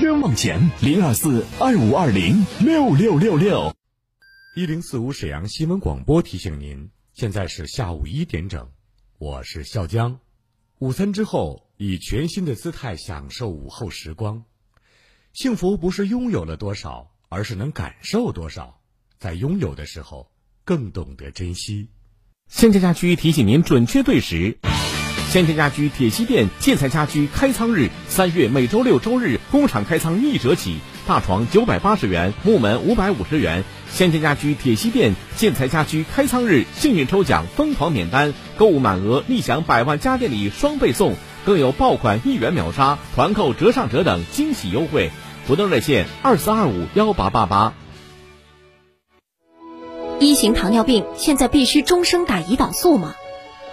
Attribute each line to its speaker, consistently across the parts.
Speaker 1: 冤枉钱零二四二五二零六六六六。
Speaker 2: 一零四五沈阳新闻广播提醒您，现在是下午一点整，我是笑江。午餐之后，以全新的姿态享受午后时光。幸福不是拥有了多少，而是能感受多少。在拥有的时候，更懂得珍惜。
Speaker 3: 现在家居提醒您准确对时。先天家居铁西店建材家居开仓日，三月每周六周日工厂开仓一折起，大床九百八十元，木门五百五十元。先天家居铁西店建材家居开仓日，幸运抽奖疯狂免单，购物满额立享百万家电礼双倍送，更有爆款一元秒杀、团购折上折等惊喜优惠。活动热线二四二五幺八八八。
Speaker 4: 一型糖尿病现在必须终生打胰岛素吗？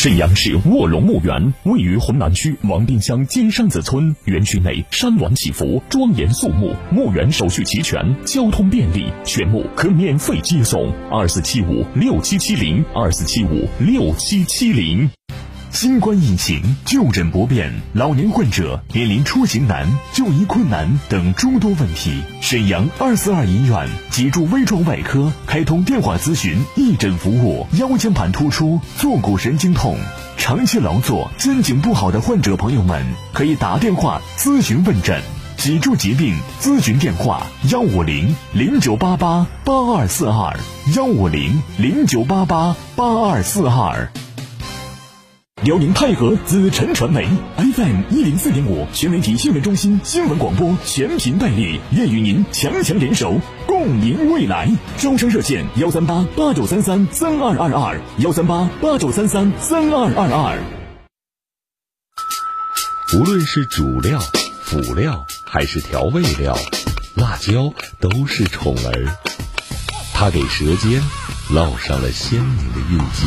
Speaker 1: 沈阳市卧龙墓园位于浑南区王滨乡金山子村，园区内山峦起伏，庄严肃穆。墓园手续齐全，交通便利，全部可免费接送。二四七五六七七零，二四七五六七七零。新冠疫情就诊不便，老年患者面临出行难、就医困难等诸多问题。沈阳二四二医院脊柱微创外科开通电话咨询义诊服务，腰间盘突出、坐骨神经痛、长期劳作、肩颈不好的患者朋友们，可以打电话咨询问诊。脊柱疾病咨询电话：幺五零零九八八八二四二，幺五零零九八八八二四二。辽宁泰和紫辰传媒 FM 一零四点五全媒体新闻中心新闻广播全频代理，愿与您强强联手，共赢未来。招商热线：幺三八八九三三三二二二，幺三八八九三三三二二二。
Speaker 5: 无论是主料、辅料还是调味料，辣椒都是宠儿，它给舌尖烙上了鲜明的印记。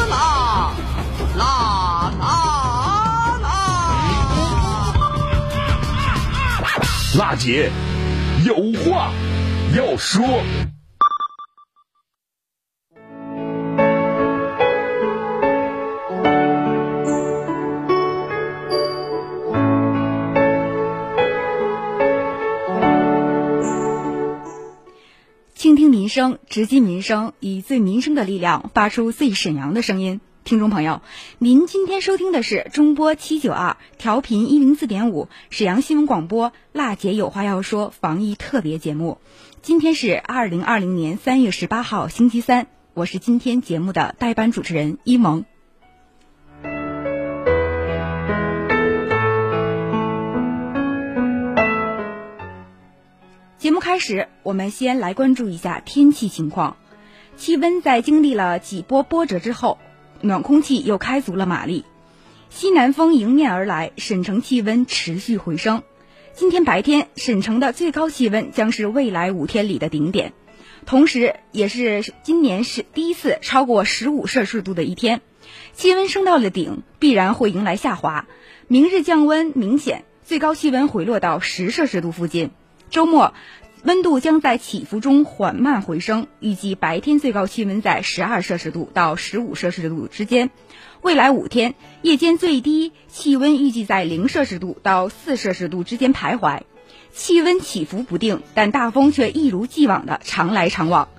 Speaker 6: 辣
Speaker 1: 姐有话要说。
Speaker 7: 倾听民生，直击民生，以最民生的力量发出最沈阳的声音。听众朋友，您今天收听的是中波七九二调频一零四点五沈阳新闻广播辣姐有话要说防疫特别节目。今天是二零二零年三月十八号星期三，我是今天节目的代班主持人一萌。节目开始，我们先来关注一下天气情况。气温在经历了几波波折之后。暖空气又开足了马力，西南风迎面而来，沈城气温持续回升。今天白天，沈城的最高气温将是未来五天里的顶点，同时也是今年是第一次超过十五摄氏度的一天。气温升到了顶，必然会迎来下滑。明日降温明显，最高气温回落到十摄氏度附近。周末温度将在起伏中缓慢回升，预计白天最高气温在十二摄氏度到十五摄氏度之间。未来五天夜间最低气温预计在零摄氏度到四摄氏度之间徘徊，气温起伏不定，但大风却一如既往的常来常往。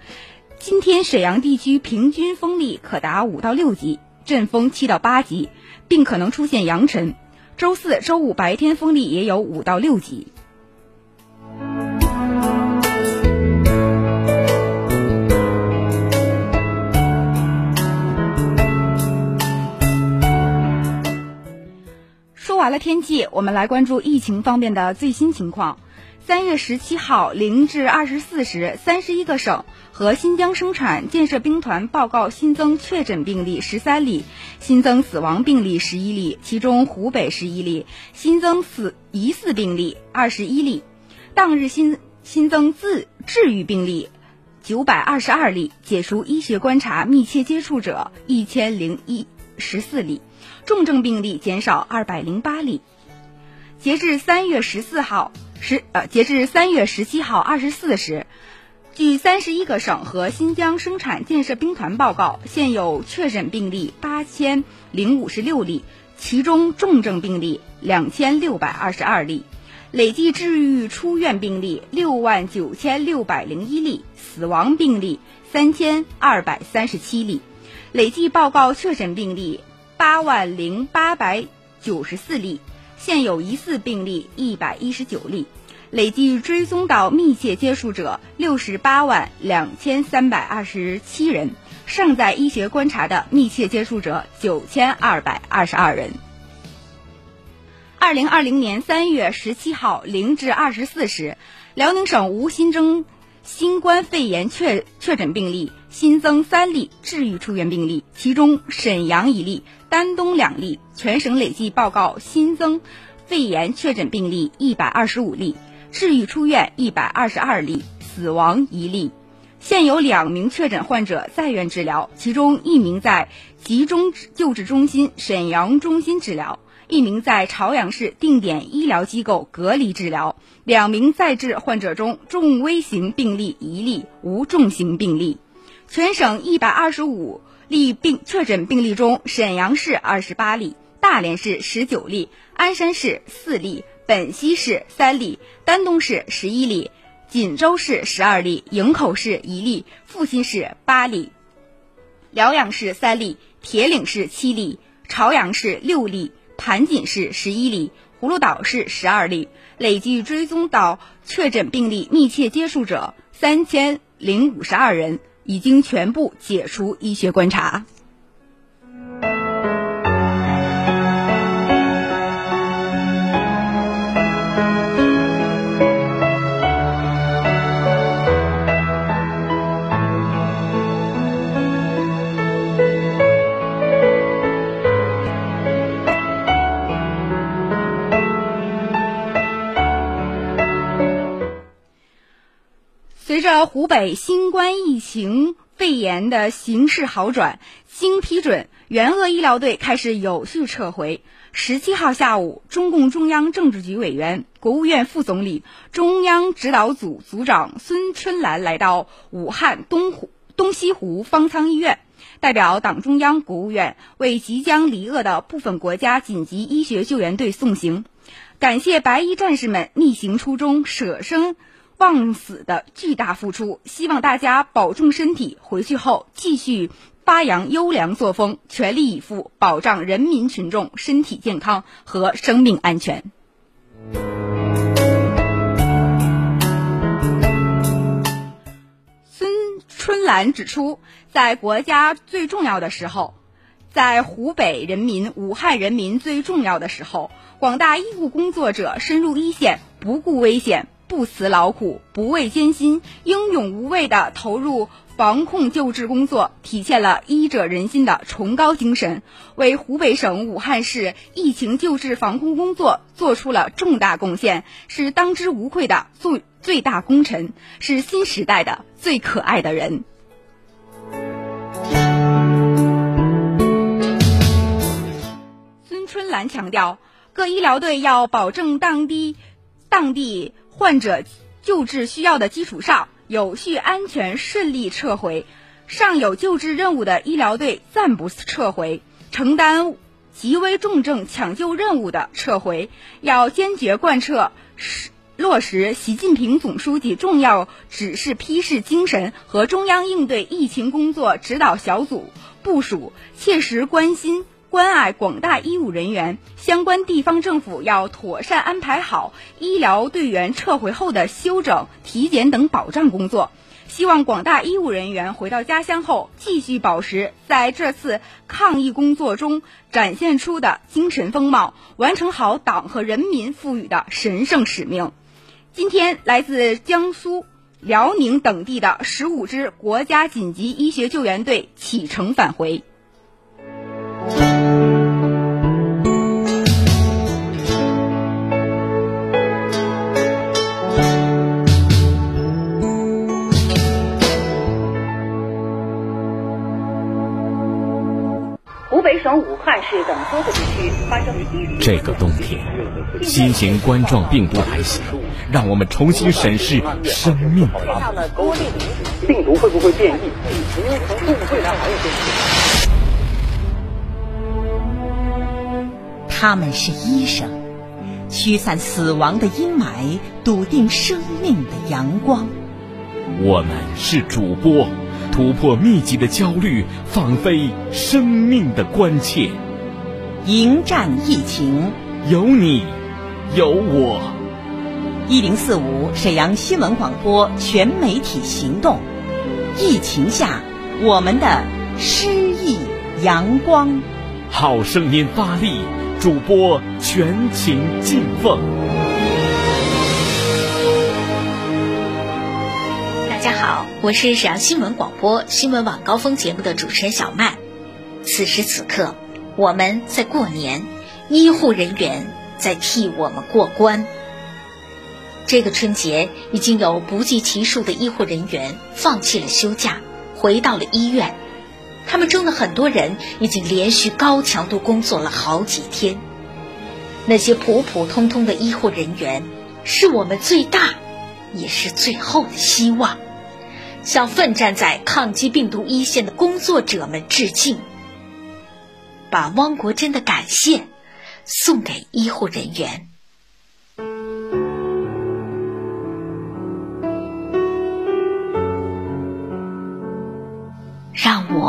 Speaker 7: 今天沈阳地区平均风力可达五到六级，阵风七到八级，并可能出现扬尘。周四周五白天风力也有五到六级。完了天气，我们来关注疫情方面的最新情况。三月十七号零至二十四时，三十一个省和新疆生产建设兵团报告新增确诊病例十三例，新增死亡病例十一例，其中湖北十一例，新增死疑似病例二十一例。当日新新增自治愈病例九百二十二例，解除医学观察密切接触者一千零一十四例，重症病例减少二百零八例。截至三月十四号。十呃，截至三月十七号二十四时，据三十一个省和新疆生产建设兵团报告，现有确诊病例八千零五十六例，其中重症病例两千六百二十二例，累计治愈出院病例六万九千六百零一例，死亡病例三千二百三十七例，累计报告确诊病例八万零八百九十四例。现有疑似病例一百一十九例，累计追踪到密切接触者六十八万两千三百二十七人，尚在医学观察的密切接触者九千二百二十二人。二零二零年三月十七号零至二十四时，辽宁省无新增新冠肺炎确确诊病例，新增三例治愈出院病例，其中沈阳一例。丹东两例，全省累计报告新增肺炎确诊病例一百二十五例，治愈出院一百二十二例，死亡一例。现有两名确诊患者在院治疗，其中一名在集中救治中心沈阳中心治疗，一名在朝阳市定点医疗机构隔离治疗。两名在治患者中，重危型病例一例，无重型病例。全省一百二十五。例病确诊病例中，沈阳市二十八例，大连市十九例，鞍山市四例，本溪市三例，丹东市十一例，锦州市十二例，营口市一例，阜新市八例，辽阳市三例，铁岭市七例，朝阳市六例，盘锦市十一例，葫芦岛市十二例，累计追踪到确诊病例密切接触者三千零五十二人。已经全部解除医学观察。湖北新冠疫情肺炎的形势好转，经批准，援鄂医疗队开始有序撤回。十七号下午，中共中央政治局委员、国务院副总理、中央指导组组长孙春兰来到武汉东湖东西湖方舱医院，代表党中央、国务院为即将离鄂的部分国家紧急医学救援队送行，感谢白衣战士们逆行初衷、舍生。忘死的巨大付出，希望大家保重身体，回去后继续发扬优良作风，全力以赴保障人民群众身体健康和生命安全。孙春兰指出，在国家最重要的时候，在湖北人民、武汉人民最重要的时候，广大医务工作者深入一线，不顾危险。不辞劳苦，不畏艰辛，英勇无畏地投入防控救治工作，体现了医者仁心的崇高精神，为湖北省武汉市疫情救治防控工作做出了重大贡献，是当之无愧的最最大功臣，是新时代的最可爱的人。孙春兰强调，各医疗队要保证当地当地。患者救治需要的基础上，有序、安全、顺利撤回；尚有救治任务的医疗队暂不撤回，承担极危重症抢救任务的撤回。要坚决贯彻落实习近平总书记重要指示批示精神和中央应对疫情工作指导小组部署，切实关心。关爱广大医务人员，相关地方政府要妥善安排好医疗队员撤回后的休整、体检等保障工作。希望广大医务人员回到家乡后，继续保持在这次抗疫工作中展现出的精神风貌，完成好党和人民赋予的神圣使命。今天，来自江苏、辽宁等地的十五支国家紧急医学救援队启程返回。
Speaker 3: 这个冬天，新型冠状病毒来袭，让我们重新审视生命的
Speaker 8: 意义。病毒会不会变异？因为从动物未来行业变异。
Speaker 9: 他们是医生，驱散死亡的阴霾，笃定生命的阳光。
Speaker 3: 我们是主播，突破密集的焦虑，放飞生命的关切。
Speaker 9: 迎战疫情，
Speaker 3: 有你，有我。
Speaker 9: 一零四五沈阳新闻广播全媒体行动，疫情下我们的诗意阳光。
Speaker 3: 好声音发力。主播全情敬奉。
Speaker 10: 大家好，我是沈阳新闻广播新闻晚高峰节目的主持人小麦。此时此刻，我们在过年，医护人员在替我们过关。这个春节，已经有不计其数的医护人员放弃了休假，回到了医院。他们中的很多人已经连续高强度工作了好几天。那些普普通通的医护人员，是我们最大，也是最后的希望。向奋战在抗击病毒一线的工作者们致敬，把汪国真的感谢送给医护人员。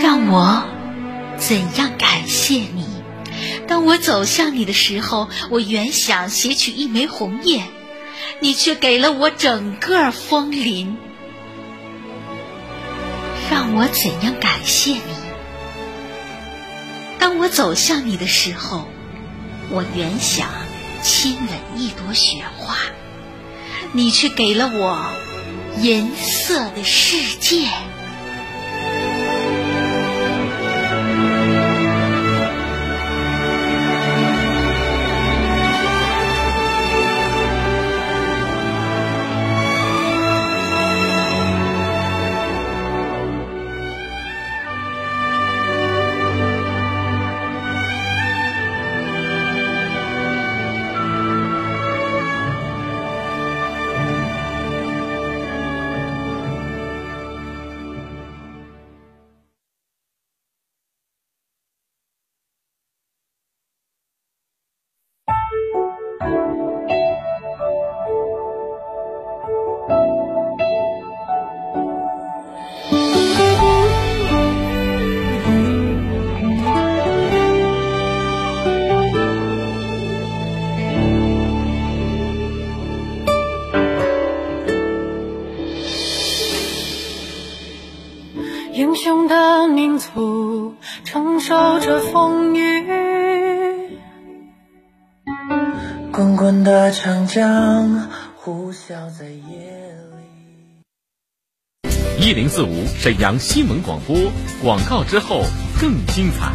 Speaker 10: 让我怎样感谢你？当我走向你的时候，我原想携取一枚红叶，你却给了我整个枫林。让我怎样感谢你？当我走向你的时候，我原想亲吻一朵雪花。你却给了我银色的世界。
Speaker 11: 的长江呼啸在夜
Speaker 3: 里。一零四五沈阳新闻广播广告之后更精彩。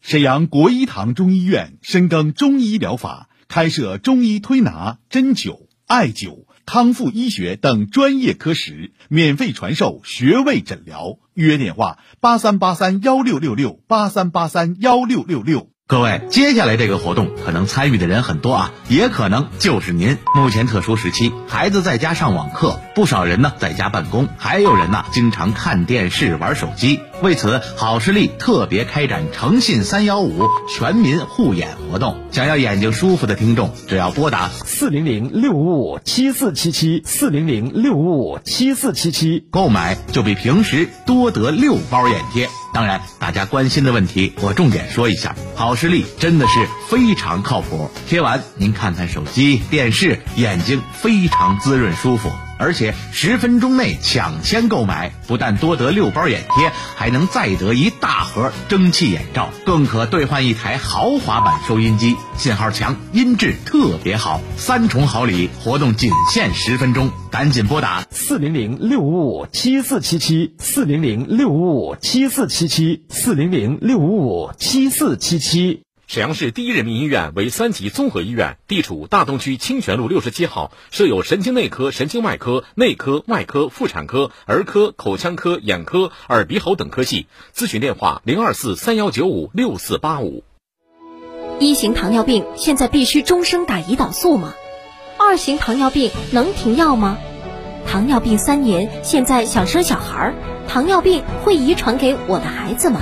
Speaker 12: 沈阳国医堂中医院深耕中医疗法，开设中医推拿、针灸、艾灸、康复医学等专业科室，免费传授穴位诊疗。预约电话：八三八三幺六六六八三八三幺六六六。
Speaker 13: 各位，接下来这个活动可能参与的人很多啊，也可能就是您。目前特殊时期，孩子在家上网课，不少人呢在家办公，还有人呢经常看电视、玩手机。为此，好视力特别开展诚信三幺五全民护眼活动。想要眼睛舒服的听众，只要拨打
Speaker 3: 四零零六五七四七七四零零六五七四七七
Speaker 13: 购买，就比平时多得六包眼贴。当然，大家关心的问题，我重点说一下。好视力真的是非常靠谱，贴完您看看手机、电视，眼睛非常滋润舒服。而且十分钟内抢先购买，不但多得六包眼贴，还能再得一大盒蒸汽眼罩，更可兑换一台豪华版收音机，信号强，音质特别好，三重好礼，活动仅限十分钟，赶紧拨打
Speaker 3: 四零零六五五七四七七四零零六五五七四七七四零零六五五七四七七。沈阳市第一人民医院为三级综合医院，地处大东区清泉路六十七号，设有神经内科、神经外科、内科、外科、妇产科、儿科、口腔科、眼科、耳鼻喉等科系。咨询电话：零二四三幺九五六四八五。
Speaker 4: 一型糖尿病现在必须终生打胰岛素吗？二型糖尿病能停药吗？糖尿病三年，现在想生小孩，糖尿病会遗传给我的孩子吗？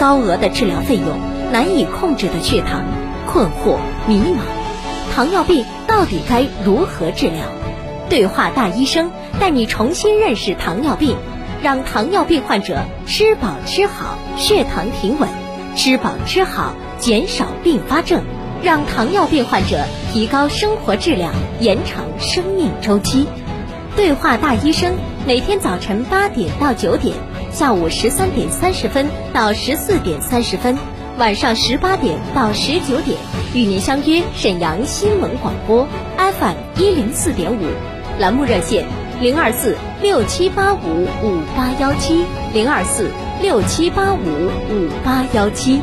Speaker 4: 高额的治疗费用。难以控制的血糖，困惑迷茫，糖尿病到底该如何治疗？对话大医生带你重新认识糖尿病，让糖尿病患者吃饱吃好，血糖平稳；吃饱吃好，减少并发症，让糖尿病患者提高生活质量，延长生命周期。对话大医生每天早晨八点到九点，下午十三点三十分到十四点三十分。晚上十八点到十九点，与您相约沈阳新闻广播 FM 一零四点五，栏目热线零二四六七八五五八幺七零二四六七八五五八幺七。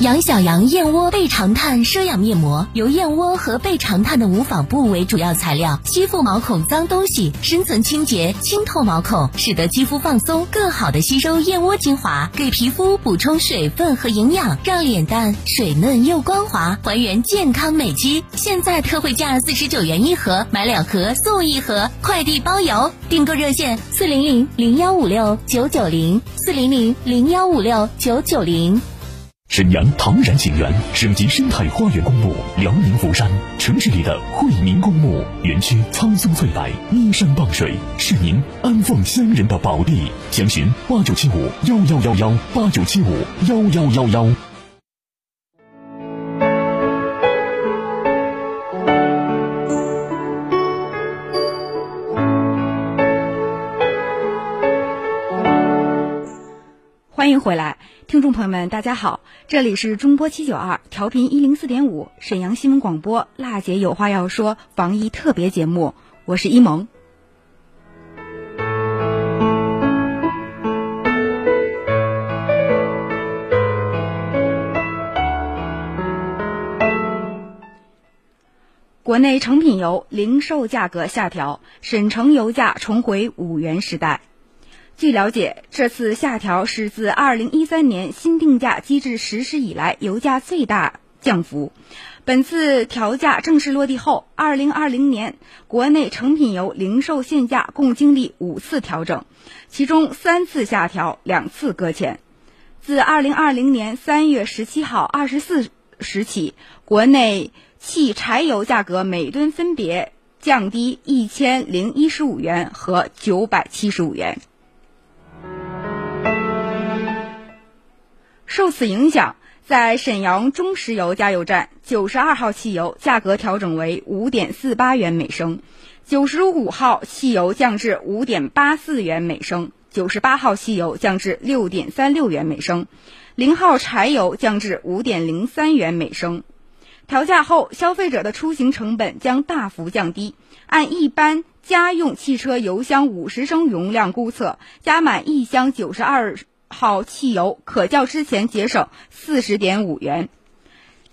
Speaker 14: 杨小羊燕窝倍长炭奢养面膜，由燕窝和倍长炭的无纺布为主要材料，吸附毛孔脏东西，深层清洁，清透毛孔，使得肌肤放松，更好的吸收燕窝精华，给皮肤补充水分和营养，让脸蛋水嫩又光滑，还原健康美肌。现在特惠价四十九元一盒，买两盒送一盒，快递包邮。订购热线：四零零零幺五六九九零，四零零零幺五六九九零。
Speaker 1: 沈阳唐然景园省级生态花园公墓，辽宁福山城市里的惠民公墓园区，苍松翠柏，依山傍水，是您安放乡人的宝地。详询八九七五幺幺幺幺八九七五幺幺幺幺。
Speaker 7: 欢迎回来。听众朋友们，大家好，这里是中波七九二调频一零四点五沈阳新闻广播，辣姐有话要说防疫特别节目，我是一萌。国内成品油零售价格下调，沈城油价重回五元时代。据了解，这次下调是自2013年新定价机制实施以来油价最大降幅。本次调价正式落地后，2020年国内成品油零售限价共经历五次调整，其中三次下调，两次搁浅。自2020年3月17号24时起，国内汽柴油价格每吨分别降低1015元和975元。受此影响，在沈阳中石油加油站，九十二号汽油价格调整为五点四八元每升，九十五号汽油降至五点八四元每升，九十八号汽油降至六点三六元每升，零号柴油降至五点零三元每升。调价后，消费者的出行成本将大幅降低。按一般家用汽车油箱五十升容量估测，加满一箱九十二号汽油可较之前节省四十点五元。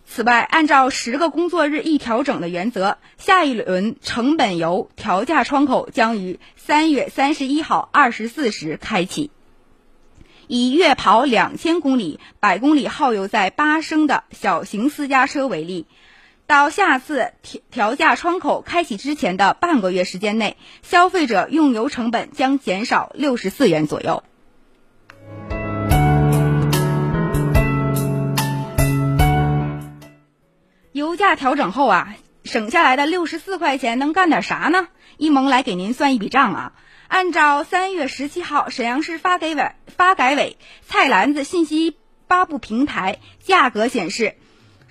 Speaker 7: 此外，按照十个工作日一调整的原则，下一轮成本油调价窗口将于三月三十一号二十四时开启。以月跑两千公里、百公里耗油在八升的小型私家车为例，到下次调调价窗口开启之前的半个月时间内，消费者用油成本将减少六十四元左右。油价调整后啊，省下来的六十四块钱能干点啥呢？一萌来给您算一笔账啊。按照三月十七号沈阳市发改委发改委菜篮子信息发布平台价格显示，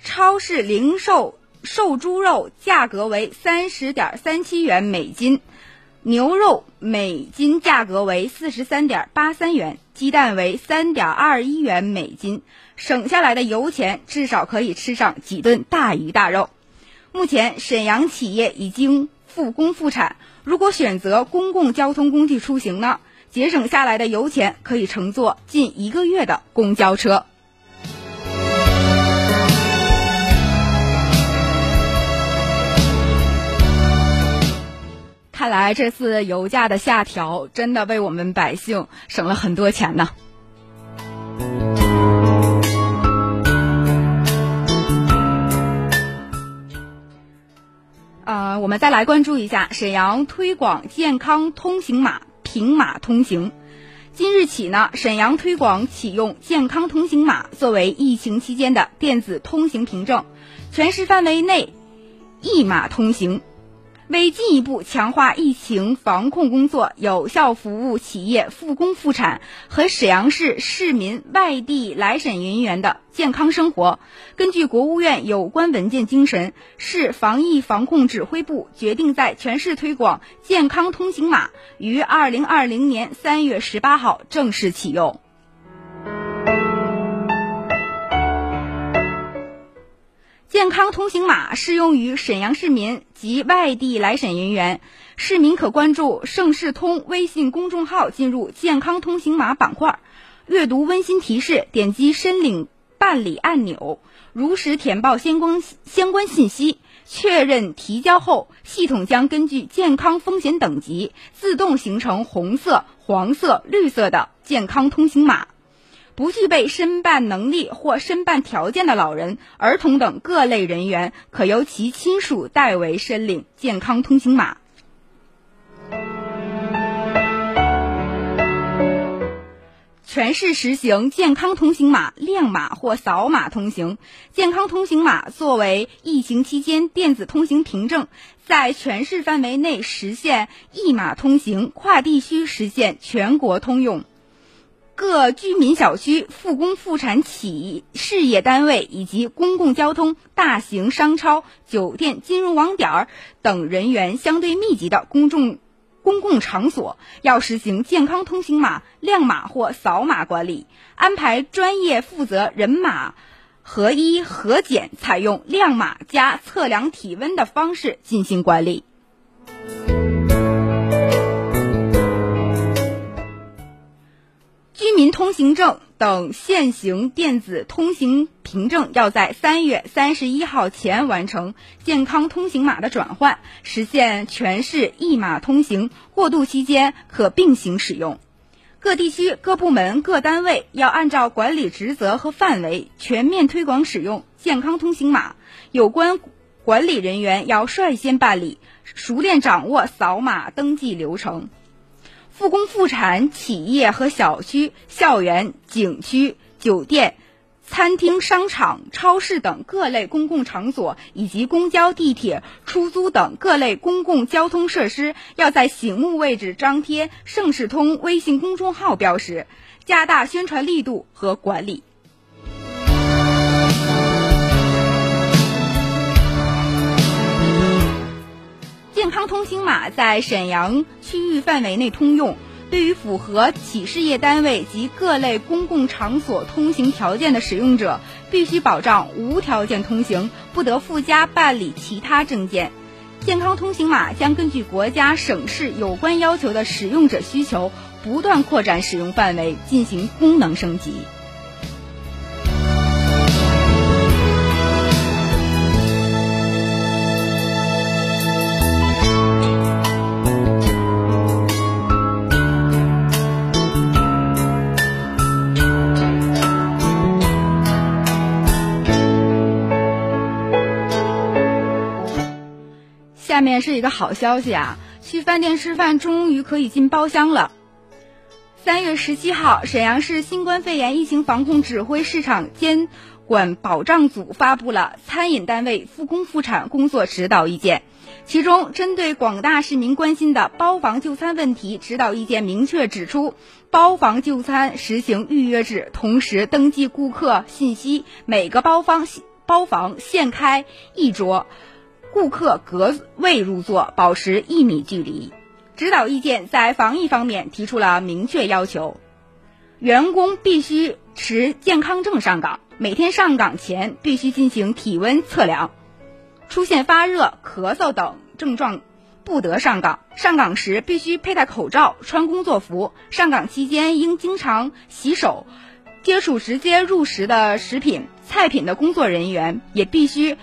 Speaker 7: 超市零售瘦猪肉价格为三十点三七元每斤，牛肉每斤价格为四十三点八三元，鸡蛋为三点二一元每斤。省下来的油钱至少可以吃上几顿大鱼大肉。目前沈阳企业已经复工复产。如果选择公共交通工具出行呢，节省下来的油钱可以乘坐近一个月的公交车。看来这次油价的下调，真的为我们百姓省了很多钱呢。们再来关注一下沈阳推广健康通行码平码通行。今日起呢，沈阳推广启用健康通行码作为疫情期间的电子通行凭证，全市范围内一码通行。为进一步强化疫情防控工作，有效服务企业复工复产和沈阳市市民外地来沈人员的健康生活，根据国务院有关文件精神，市防疫防控指挥部决定在全市推广健康通行码，于二零二零年三月十八号正式启用。健康通行码适用于沈阳市民及外地来沈人员。市民可关注“盛世通”微信公众号，进入健康通行码板块，阅读温馨提示，点击申领办理按钮，如实填报相关相关信息，确认提交后，系统将根据健康风险等级自动形成红色、黄色、绿色的健康通行码。不具备申办能力或申办条件的老人、儿童等各类人员，可由其亲属代为申领健康通行码。全市实行健康通行码亮码或扫码通行。健康通行码作为疫情期间电子通行凭证，在全市范围内实现一码通行，跨地区实现全国通用。各居民小区、复工复产企事业单位以及公共交通、大型商超、酒店、金融网点等人员相对密集的公众公共场所，要实行健康通行码亮码或扫码管理，安排专业负责人码合一核检，采用亮码加测量体温的方式进行管理。居民通行证等现行电子通行凭证要在三月三十一号前完成健康通行码的转换，实现全市一码通行。过渡期间可并行使用。各地区、各部门、各单位要按照管理职责和范围，全面推广使用健康通行码。有关管理人员要率先办理，熟练掌握扫码登记流程。复工复产企业和小区、校园、景区、酒店、餐厅、商场、超市等各类公共场所，以及公交、地铁、出租等各类公共交通设施，要在醒目位置张贴“盛世通”微信公众号标识，加大宣传力度和管理。健康通行码在沈阳区域范围内通用，对于符合企事业单位及各类公共场所通行条件的使用者，必须保障无条件通行，不得附加办理其他证件。健康通行码将根据国家、省市有关要求的使用者需求，不断扩展使用范围，进行功能升级。是一个好消息啊！去饭店吃饭终于可以进包厢了。三月十七号，沈阳市新冠肺炎疫情防控指挥市场监管保障组发布了餐饮单位复工复产工作指导意见，其中针对广大市民关心的包房就餐问题，指导意见明确指出，包房就餐实行预约制，同时登记顾客信息，每个包房包房限开一桌。顾客隔位入座，保持一米距离。指导意见在防疫方面提出了明确要求：员工必须持健康证上岗，每天上岗前必须进行体温测量，出现发热、咳嗽等症状不得上岗。上岗时必须佩戴口罩、穿工作服。上岗期间应经常洗手。接触直接入食的食品、菜品的工作人员也必须。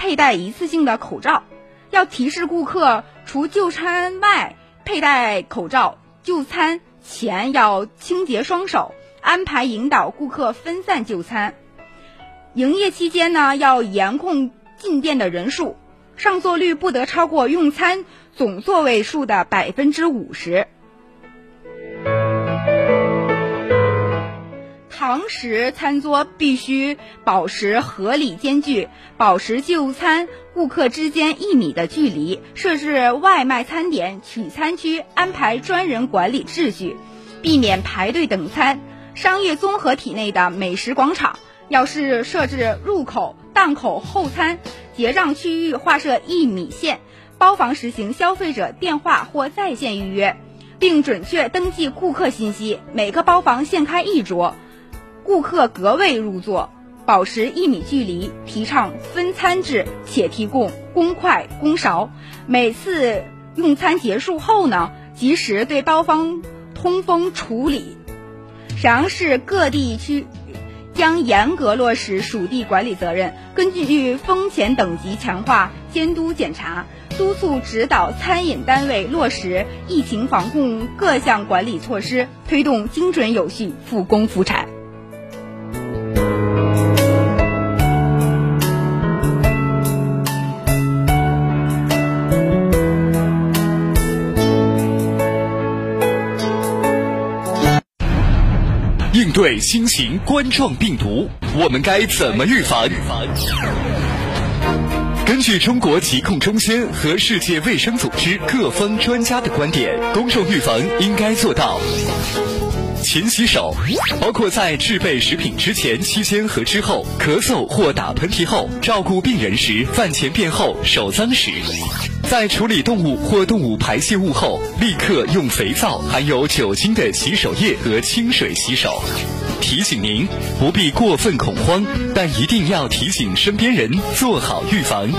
Speaker 7: 佩戴一次性的口罩，要提示顾客除就餐外佩戴口罩，就餐前要清洁双手，安排引导顾客分散就餐。营业期间呢，要严控进店的人数，上座率不得超过用餐总座位数的百分之五十。堂食餐桌必须保持合理间距，保持就餐顾客之间一米的距离，设置外卖餐点取餐区，安排专人管理秩序，避免排队等餐。商业综合体内的美食广场要是设置入口、档口、后餐结账区域划设一米线，包房实行消费者电话或在线预约，并准确登记顾客信息。每个包房限开一桌。顾客隔位入座，保持一米距离，提倡分餐制，且提供公筷公勺。每次用餐结束后呢，及时对包房通风处理。沈阳市各地区将严格落实属地管理责任，根据风险等级强化监督检查，督促指导餐饮单位落实疫情防控各项管理措施，推动精准有序复工复产。
Speaker 15: 对新型冠状病毒，我们该怎么预防？根据中国疾控中心和世界卫生组织各方专家的观点，公众预防应该做到。勤洗手，包括在制备食品之前、期间和之后，咳嗽或打喷嚏后，照顾病人时，饭前便后，手脏时，在处理动物或动物排泄物后，立刻用肥皂、含有酒精的洗手液和清水洗手。提醒您，不必过分恐慌，但一定要提醒身边人做好预防。